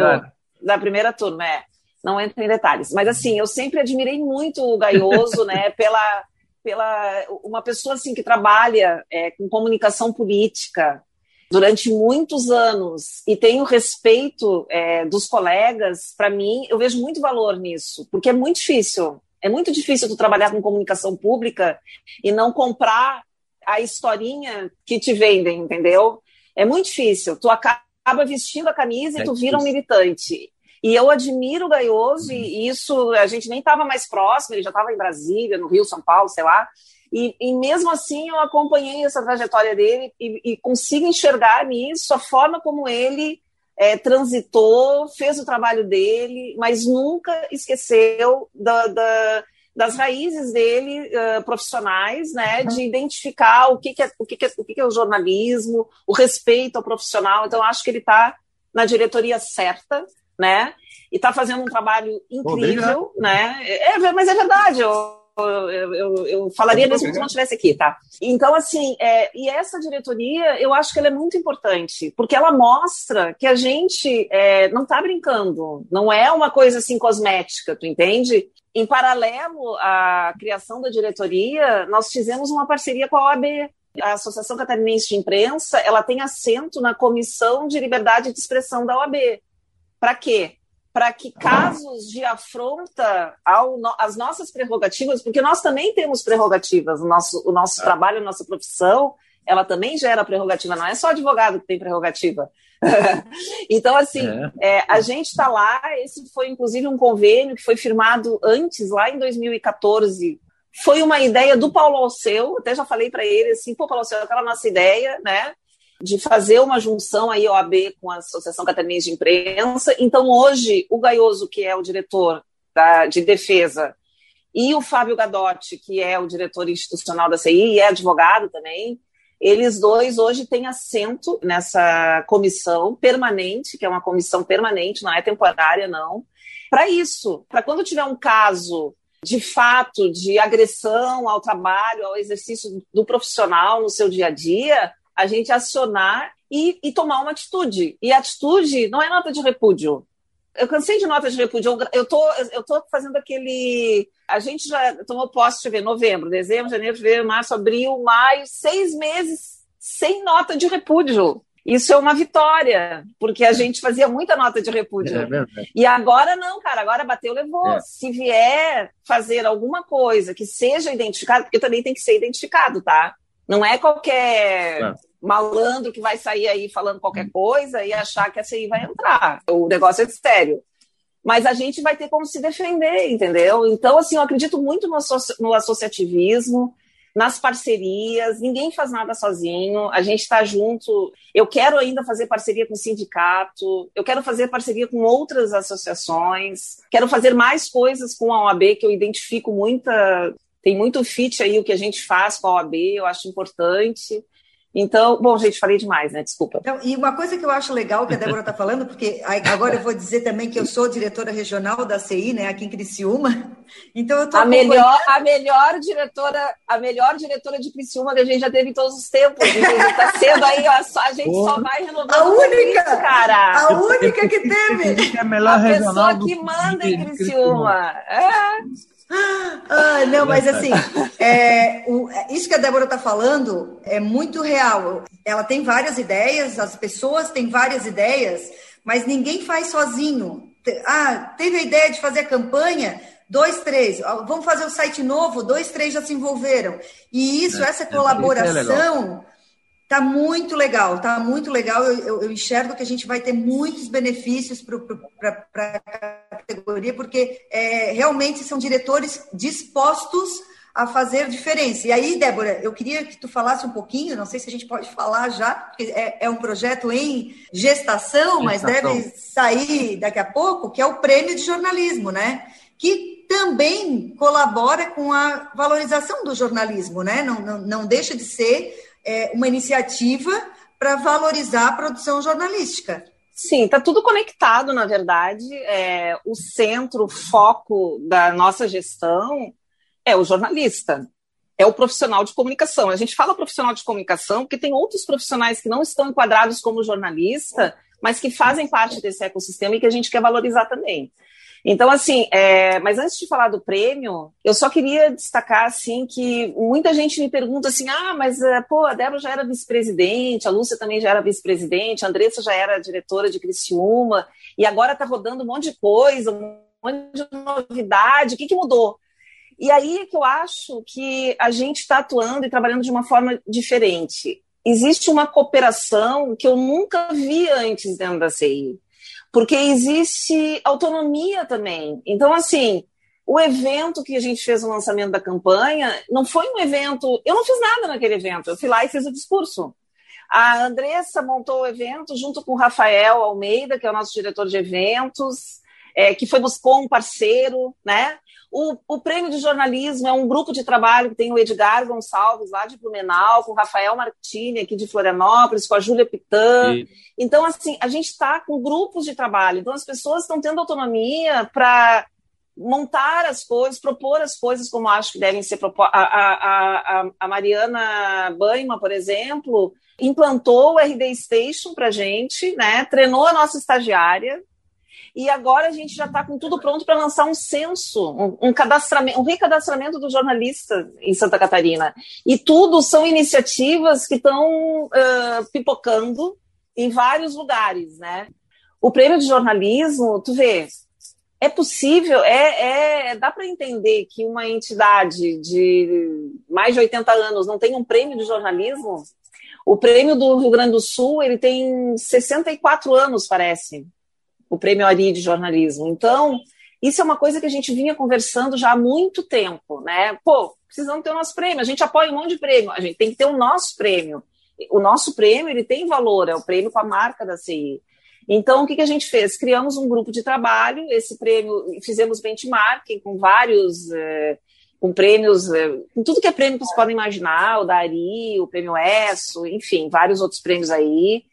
Da primeira turma, é. Não entro em detalhes. Mas assim, eu sempre admirei muito o Gaioso, né? *laughs* Pela, pela uma pessoa assim que trabalha é, com comunicação política, durante muitos anos e tenho respeito é, dos colegas, para mim, eu vejo muito valor nisso, porque é muito difícil. É muito difícil tu trabalhar com comunicação pública e não comprar a historinha que te vendem, entendeu? É muito difícil. Tu acaba vestindo a camisa e é tu vira um militante. E eu admiro o Gaioso, e isso a gente nem estava mais próximo, ele já estava em Brasília, no Rio, São Paulo, sei lá. E, e, mesmo assim eu acompanhei essa trajetória dele e, e consigo enxergar nisso a forma como ele é, transitou, fez o trabalho dele, mas nunca esqueceu da, da, das raízes dele uh, profissionais, né, de identificar o que, que, é, o, que, que, é, o que, que é o jornalismo, o respeito ao profissional. Então, acho que ele está na diretoria certa, né, e está fazendo um trabalho incrível, Obrigado. né. É, mas é verdade, eu, eu, eu, falaria mesmo se não estivesse aqui, tá? Então, assim, é, e essa diretoria, eu acho que ela é muito importante, porque ela mostra que a gente é, não está brincando, não é uma coisa assim cosmética, tu entende? Em paralelo à criação da diretoria, nós fizemos uma parceria com a OAB, a Associação Catarinense de Imprensa, ela tem assento na Comissão de Liberdade de Expressão da OAB. Para quê? Para que casos de afronta ao, às nossas prerrogativas, porque nós também temos prerrogativas, o nosso, o nosso é. trabalho, a nossa profissão, ela também gera prerrogativa, não é só advogado que tem prerrogativa. *laughs* então, assim, é. É, a gente está lá, esse foi inclusive um convênio que foi firmado antes, lá em 2014, foi uma ideia do Paulo Alceu, até já falei para ele assim, pô, Paulo Alceu, aquela nossa ideia, né? De fazer uma junção aí OAB com a Associação Catarinense de Imprensa. Então, hoje, o Gaioso, que é o diretor, da, de defesa, e o Fábio Gadotti, que é o diretor institucional da CI e é advogado também, eles dois hoje têm assento nessa comissão permanente, que é uma comissão permanente, não é temporária, não, para isso, para quando tiver um caso de fato de agressão ao trabalho, ao exercício do profissional no seu dia a dia, a gente acionar e, e tomar uma atitude. E atitude não é nota de repúdio. Eu cansei de nota de repúdio. Eu, tô, eu tô fazendo aquele. A gente já tomou posse, deixa eu ver, novembro, dezembro, janeiro, fevereiro, março, abril, maio, seis meses sem nota de repúdio. Isso é uma vitória, porque a gente fazia muita nota de repúdio. É e agora não, cara, agora bateu, levou. É. Se vier fazer alguma coisa que seja identificado, porque também tem que ser identificado, tá? Não é qualquer é. malandro que vai sair aí falando qualquer coisa e achar que a CI vai entrar. O negócio é sério. Mas a gente vai ter como se defender, entendeu? Então, assim, eu acredito muito no, no associativismo nas parcerias, ninguém faz nada sozinho, a gente está junto. Eu quero ainda fazer parceria com o sindicato, eu quero fazer parceria com outras associações, quero fazer mais coisas com a OAB, que eu identifico muita. Tem muito fit aí o que a gente faz com a OAB, eu acho importante. Então, bom, gente, falei demais, né? Desculpa. Então, e uma coisa que eu acho legal que a Débora está falando, porque agora eu vou dizer também que eu sou diretora regional da CI, né, aqui em Criciúma. Então eu tô a melhor, a melhor diretora, a melhor diretora de Criciúma que a gente já teve em todos os tempos. Está sendo aí, ó, só, a gente só vai renovando. A única, isso, cara. A única que teve. É a melhor a pessoa que manda em Criciúma. É. Ah, não, mas assim, é, o, isso que a Débora está falando é muito real. Ela tem várias ideias, as pessoas têm várias ideias, mas ninguém faz sozinho. Ah, teve a ideia de fazer a campanha, dois, três. Vamos fazer o site novo, dois, três já se envolveram. E isso, é, essa é, colaboração. É Tá muito legal, tá muito legal. Eu, eu, eu, enxergo que a gente vai ter muitos benefícios para categoria, porque é, realmente são diretores dispostos a fazer diferença. E aí, Débora, eu queria que tu falasse um pouquinho, não sei se a gente pode falar já, porque é, é um projeto em gestação, gestação, mas deve sair daqui a pouco, que é o prêmio de jornalismo, né? Que também colabora com a valorização do jornalismo, né? Não, não, não deixa de ser é, uma iniciativa para valorizar a produção jornalística. Sim, está tudo conectado, na verdade. É, o centro, o foco da nossa gestão é o jornalista, é o profissional de comunicação. A gente fala profissional de comunicação porque tem outros profissionais que não estão enquadrados como jornalista, mas que fazem parte desse ecossistema e que a gente quer valorizar também. Então, assim, é, mas antes de falar do prêmio, eu só queria destacar, assim, que muita gente me pergunta assim, ah, mas, é, pô, a Débora já era vice-presidente, a Lúcia também já era vice-presidente, a Andressa já era diretora de Criciúma, e agora está rodando um monte de coisa, um monte de novidade, o que, que mudou? E aí é que eu acho que a gente está atuando e trabalhando de uma forma diferente. Existe uma cooperação que eu nunca vi antes dentro da CI porque existe autonomia também. Então, assim, o evento que a gente fez o lançamento da campanha não foi um evento. Eu não fiz nada naquele evento, eu fui lá e fiz o discurso. A Andressa montou o evento junto com o Rafael Almeida, que é o nosso diretor de eventos, é, que foi buscou um parceiro, né? O, o, prêmio de jornalismo é um grupo de trabalho que tem o Edgar Gonçalves, lá de Blumenau, com o Rafael Martini, aqui de Florianópolis, com a Júlia Pitã. E... Então, assim, a gente está com grupos de trabalho. Então, as pessoas estão tendo autonomia para montar as coisas, propor as coisas como acho que devem ser propostas. A, a, a, a Mariana Baima, por exemplo, implantou o RD Station para gente, né? treinou a nossa estagiária, e agora a gente já está com tudo pronto para lançar um censo, um, um, cadastramento, um recadastramento do jornalista em Santa Catarina. E tudo são iniciativas que estão uh, pipocando em vários lugares, né? O prêmio de jornalismo, tu vê, é possível, é, é dá para entender que uma entidade de mais de 80 anos não tem um prêmio de jornalismo? O prêmio do Rio Grande do Sul, ele tem 64 anos, parece o Prêmio Ari de Jornalismo. Então, isso é uma coisa que a gente vinha conversando já há muito tempo, né? Pô, precisamos ter o nosso prêmio, a gente apoia um monte de prêmio, a gente tem que ter o nosso prêmio. O nosso prêmio, ele tem valor, é o prêmio com a marca da CI. Então, o que, que a gente fez? Criamos um grupo de trabalho, esse prêmio, fizemos benchmarking com vários, é, com prêmios, é, com tudo que é prêmio que vocês podem imaginar, o Dari, o prêmio ESSO, enfim, vários outros prêmios aí.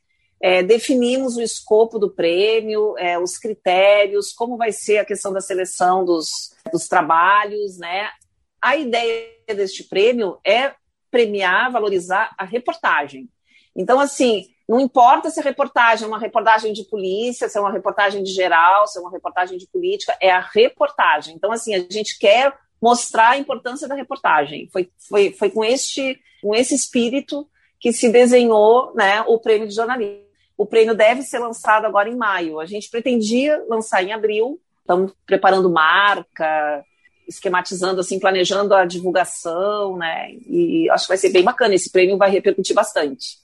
É, definimos o escopo do prêmio, é, os critérios, como vai ser a questão da seleção dos, dos trabalhos, né? A ideia deste prêmio é premiar, valorizar a reportagem. Então, assim, não importa se a reportagem é uma reportagem de polícia, se é uma reportagem de geral, se é uma reportagem de política, é a reportagem. Então, assim, a gente quer mostrar a importância da reportagem. Foi, foi, foi com, este, com esse espírito que se desenhou né, o prêmio de jornalismo. O prêmio deve ser lançado agora em maio. A gente pretendia lançar em abril, estamos preparando marca, esquematizando, assim, planejando a divulgação, né? E acho que vai ser bem bacana. Esse prêmio vai repercutir bastante.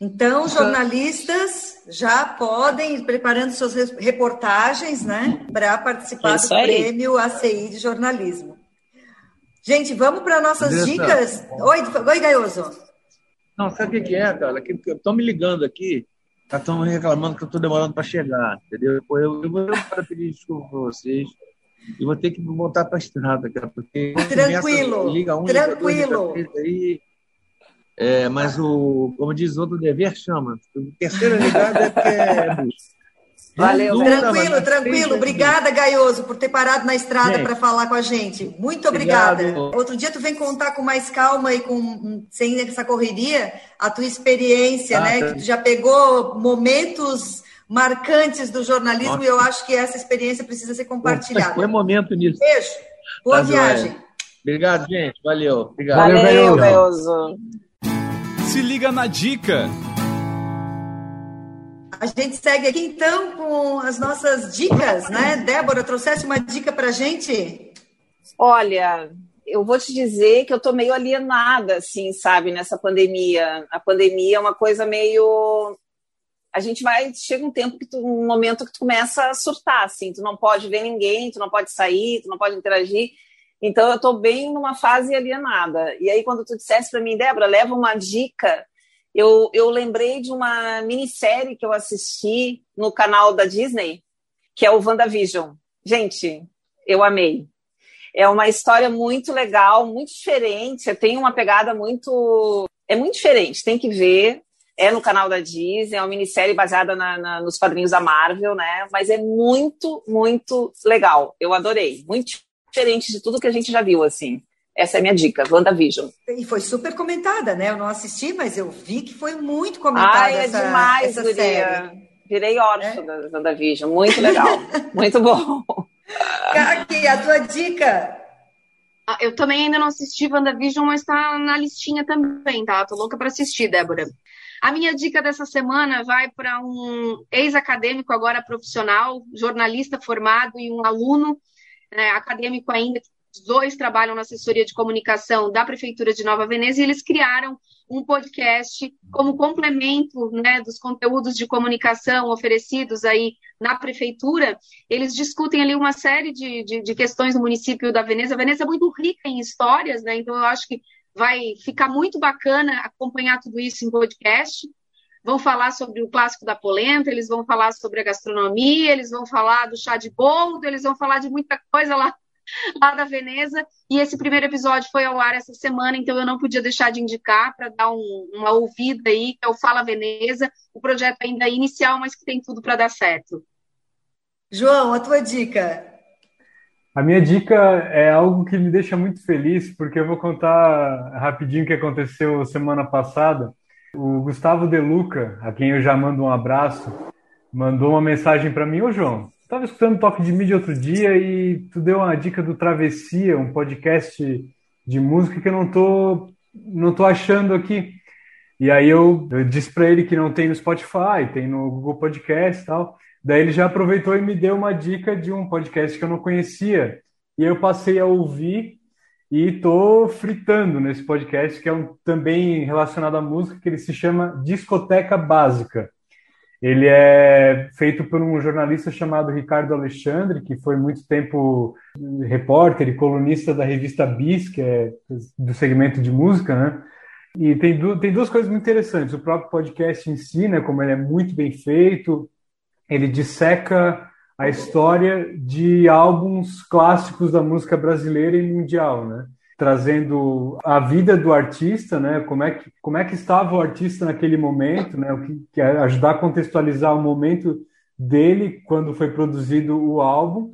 Então, jornalistas já podem ir preparando suas reportagens, né, para participar do prêmio ACI de jornalismo. Gente, vamos para nossas dicas. Oi, oi, Gaioso. Não, sabe o que é, cara? Estão me ligando aqui, estão reclamando que eu estou demorando para chegar, entendeu? Eu, eu vou para pedir desculpa para vocês e vou ter que voltar para a estrada, cara, porque tranquilo, liga um, tranquilo. Aí, é, mas o, como diz o outro, dever chama. Terceira ligada é porque é Valeu, tranquilo, tranquilo. Obrigada, Gaioso, por ter parado na estrada para falar com a gente. Muito obrigada. Obrigado. Outro dia tu vem contar com mais calma e com sem essa correria a tua experiência, ah, né? Tá. Que tu já pegou momentos marcantes do jornalismo Nossa. e eu acho que essa experiência precisa ser compartilhada. Foi momento nisso. Beijo. Boa tá viagem. Joia. Obrigado, gente. Valeu. Obrigado. Valeu, Gaioso. Se liga na dica. A gente segue aqui então com as nossas dicas, né? Débora, trouxesse uma dica para gente? Olha, eu vou te dizer que eu tô meio alienada, assim, sabe, nessa pandemia. A pandemia é uma coisa meio. A gente vai. Chega um tempo que tu, um momento que tu começa a surtar, assim, tu não pode ver ninguém, tu não pode sair, tu não pode interagir. Então, eu estou bem numa fase alienada. E aí, quando tu dissesse para mim, Débora, leva uma dica, eu, eu lembrei de uma minissérie que eu assisti no canal da Disney, que é o WandaVision. Gente, eu amei. É uma história muito legal, muito diferente, tem uma pegada muito. É muito diferente, tem que ver. É no canal da Disney, é uma minissérie baseada na, na, nos quadrinhos da Marvel, né? Mas é muito, muito legal. Eu adorei. Muito diferente de tudo que a gente já viu, assim. Essa é a minha dica, WandaVision. E foi super comentada, né? Eu não assisti, mas eu vi que foi muito comentada Ai, é essa, demais, essa série. Virei órfã é? da WandaVision. Muito legal. *laughs* muito bom. Kaki, a tua dica? Ah, eu também ainda não assisti WandaVision, mas tá na listinha também, tá? Tô louca para assistir, Débora. A minha dica dessa semana vai para um ex-acadêmico, agora profissional, jornalista formado e um aluno né, acadêmico ainda, os dois trabalham na assessoria de comunicação da Prefeitura de Nova Veneza, e eles criaram um podcast como complemento né, dos conteúdos de comunicação oferecidos aí na Prefeitura. Eles discutem ali uma série de, de, de questões do município da Veneza. A Veneza é muito rica em histórias, né, então eu acho que vai ficar muito bacana acompanhar tudo isso em podcast vão falar sobre o clássico da polenta, eles vão falar sobre a gastronomia, eles vão falar do chá de boldo, eles vão falar de muita coisa lá, lá da Veneza. E esse primeiro episódio foi ao ar essa semana, então eu não podia deixar de indicar para dar um, uma ouvida aí, que é o Fala Veneza, o projeto ainda é inicial, mas que tem tudo para dar certo. João, a tua dica. A minha dica é algo que me deixa muito feliz, porque eu vou contar rapidinho o que aconteceu semana passada. O Gustavo Deluca, a quem eu já mando um abraço, mandou uma mensagem para mim: Ô João, estava escutando Toque de Mídia outro dia e tu deu uma dica do Travessia, um podcast de música que eu não tô, não tô achando aqui. E aí eu, eu disse para ele que não tem no Spotify, tem no Google Podcast e tal. Daí ele já aproveitou e me deu uma dica de um podcast que eu não conhecia. E eu passei a ouvir e estou fritando nesse podcast, que é um, também relacionado à música, que ele se chama Discoteca Básica. Ele é feito por um jornalista chamado Ricardo Alexandre, que foi muito tempo repórter e colunista da revista Bis, que é do segmento de música, né? E tem, du tem duas coisas muito interessantes. O próprio podcast ensina como ele é muito bem feito, ele disseca a história de álbuns clássicos da música brasileira e mundial, né? Trazendo a vida do artista, né? Como é que, como é que estava o artista naquele momento, né? O que, que é ajudar a contextualizar o momento dele quando foi produzido o álbum,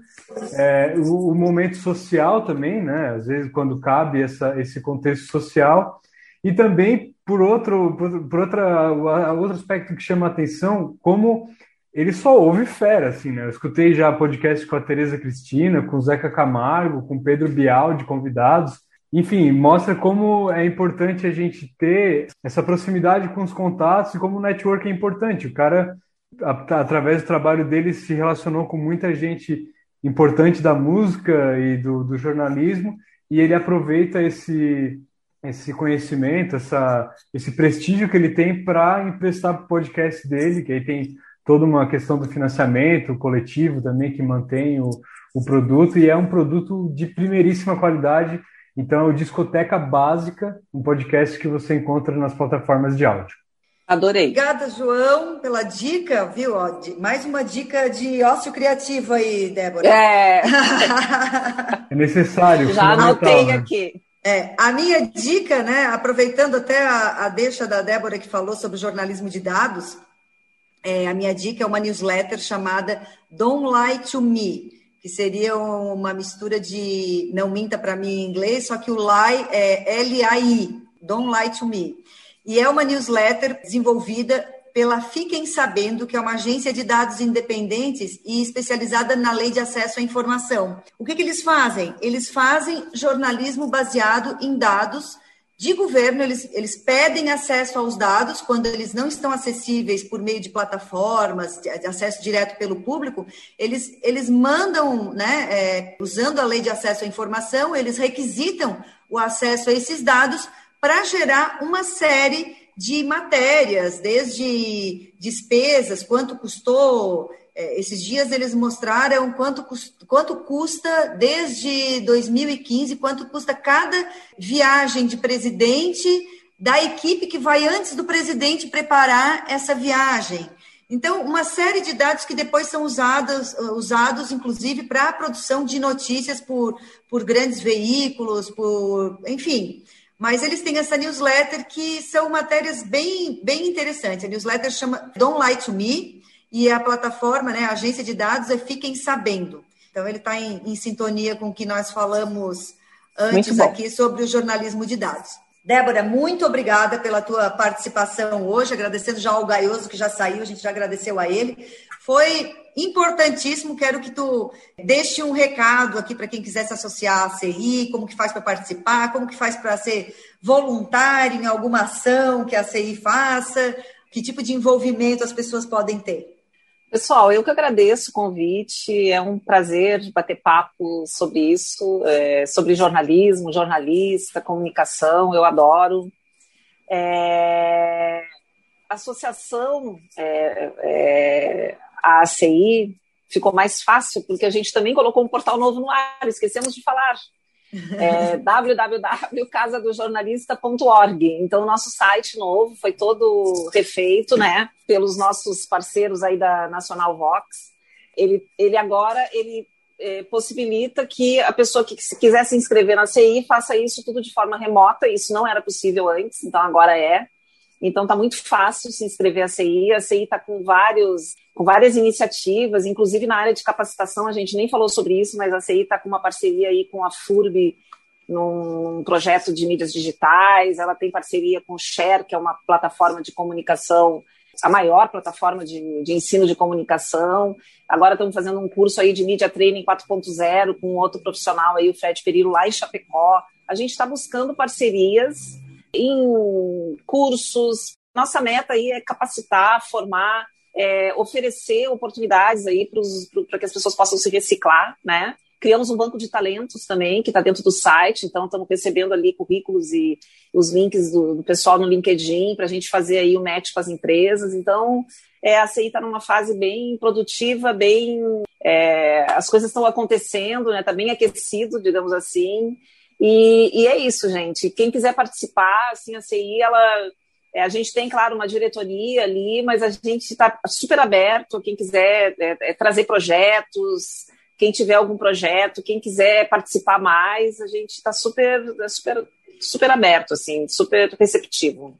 é, o, o, momento social também, né? Às vezes quando cabe essa, esse contexto social e também por outro, por, por outra, outro aspecto que chama a atenção, como ele só ouve fera, assim, né? Eu escutei já podcast com a Tereza Cristina, com o Zeca Camargo, com Pedro Bial de convidados. Enfim, mostra como é importante a gente ter essa proximidade com os contatos e como o network é importante. O cara, através do trabalho dele, se relacionou com muita gente importante da música e do, do jornalismo e ele aproveita esse esse conhecimento, essa, esse prestígio que ele tem para emprestar para o podcast dele, que aí tem toda uma questão do financiamento coletivo também que mantém o, o produto e é um produto de primeiríssima qualidade. Então, é o Discoteca Básica, um podcast que você encontra nas plataformas de áudio. Adorei. Obrigada, João, pela dica, viu? mais uma dica de ócio criativo aí, Débora. É. *laughs* é necessário. Já anotei né? aqui. É, a minha dica, né, aproveitando até a, a deixa da Débora que falou sobre jornalismo de dados, é, a minha dica é uma newsletter chamada Don't Lie to Me, que seria uma mistura de não minta para mim em inglês, só que o lie é L-A-I, Don't Lie to Me. E é uma newsletter desenvolvida pela Fiquem Sabendo, que é uma agência de dados independentes e especializada na lei de acesso à informação. O que, que eles fazem? Eles fazem jornalismo baseado em dados de governo, eles, eles pedem acesso aos dados quando eles não estão acessíveis por meio de plataformas, de, acesso direto pelo público, eles, eles mandam, né, é, usando a lei de acesso à informação, eles requisitam o acesso a esses dados para gerar uma série de matérias, desde despesas, quanto custou esses dias eles mostraram quanto, quanto custa desde 2015, quanto custa cada viagem de presidente da equipe que vai antes do presidente preparar essa viagem. Então, uma série de dados que depois são usados, usados inclusive, para a produção de notícias por, por grandes veículos, por, enfim. Mas eles têm essa newsletter que são matérias bem, bem interessantes. A newsletter chama Don't Lie to Me, e a plataforma, né, a agência de dados é Fiquem Sabendo. Então, ele está em, em, sintonia com o que nós falamos antes aqui sobre o jornalismo de dados. Débora, muito obrigada pela tua participação hoje, agradecendo já ao Gaioso, que já saiu, a gente já agradeceu a ele. Foi importantíssimo, quero que tu deixe um recado aqui para quem quiser se associar à CI, como que faz para participar, como que faz para ser voluntário em alguma ação que a CI faça, que tipo de envolvimento as pessoas podem ter. Pessoal, eu que agradeço o convite, é um prazer bater papo sobre isso, é, sobre jornalismo, jornalista, comunicação, eu adoro. É, a associação, é, é a ACI, ficou mais fácil, porque a gente também colocou um portal novo no ar, esquecemos de falar é www.casadojornalista.org. Então, o nosso site novo foi todo refeito, né, pelos nossos parceiros aí da Nacional Vox. Ele, ele agora ele é, possibilita que a pessoa que se quiser se inscrever na CI faça isso tudo de forma remota. Isso não era possível antes, então agora é. Então está muito fácil se inscrever à CI. A CI está com vários com várias iniciativas, inclusive na área de capacitação, a gente nem falou sobre isso, mas a CI está com uma parceria aí com a FURB num projeto de mídias digitais, ela tem parceria com o Share, que é uma plataforma de comunicação, a maior plataforma de, de ensino de comunicação. Agora estamos fazendo um curso aí de Media Training 4.0 com outro profissional aí, o Fred Perillo, lá em Chapecó. A gente está buscando parcerias em cursos. Nossa meta aí é capacitar, formar, é, oferecer oportunidades aí para que as pessoas possam se reciclar, né? Criamos um banco de talentos também, que está dentro do site, então estamos recebendo ali currículos e os links do, do pessoal no LinkedIn para a gente fazer aí o match com as empresas. Então, é, a CI está numa fase bem produtiva, bem. É, as coisas estão acontecendo, né? Está bem aquecido, digamos assim. E, e, é isso, gente. Quem quiser participar, assim, a CI, ela É, a gente tem, claro, uma diretoria ali, mas a gente está super aberto. Quem quiser é, é, trazer projetos, quem tiver algum projeto, quem quiser participar mais, a gente está super, super, super aberto, assim, super receptivo.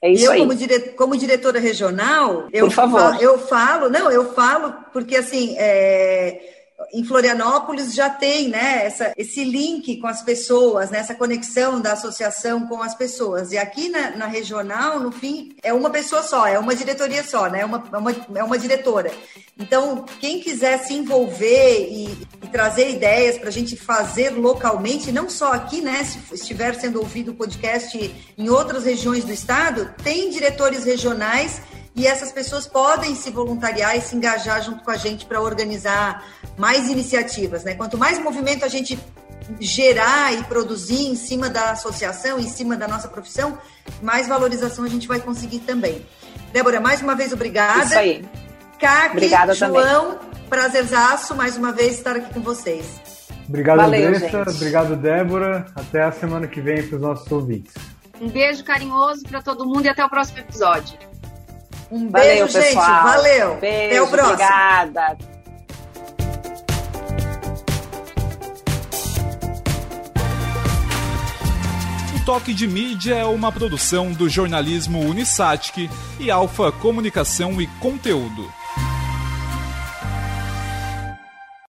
É isso eu, aí. Como, dire... como diretora regional, eu, Por favor. Falo, eu falo, não, eu falo porque assim. É em Florianópolis já tem né, essa, esse link com as pessoas, né, essa conexão da associação com as pessoas. E aqui na, na, regional, no fim, é uma pessoa só, é uma diretoria só, né, é uma, é uma, é uma diretora. Então, quem quiser se envolver e, e trazer ideias para a gente fazer localmente, não só aqui, né, se estiver sendo ouvido o podcast em outras regiões do estado, tem diretores regionais e essas pessoas podem se voluntariar e se engajar junto com a gente para organizar mais iniciativas. Né? Quanto mais movimento a gente gerar e produzir em cima da associação, em cima da nossa profissão, mais valorização a gente vai conseguir também. Débora, mais uma vez, obrigada. Isso aí. Caqui, Obrigada João, também. prazerzaço mais uma vez estar aqui com vocês. Obrigado, Valeu, Andressa. Gente. Obrigado, Débora. Até a semana que vem para os nossos ouvintes. Um beijo carinhoso para todo mundo e até o próximo episódio. Um beijo, Valeu, gente. Pessoal. Valeu. Beijo, Até o próximo. Obrigada. Toque de Mídia é uma produção do jornalismo Unisatic e Alfa Comunicação e Conteúdo.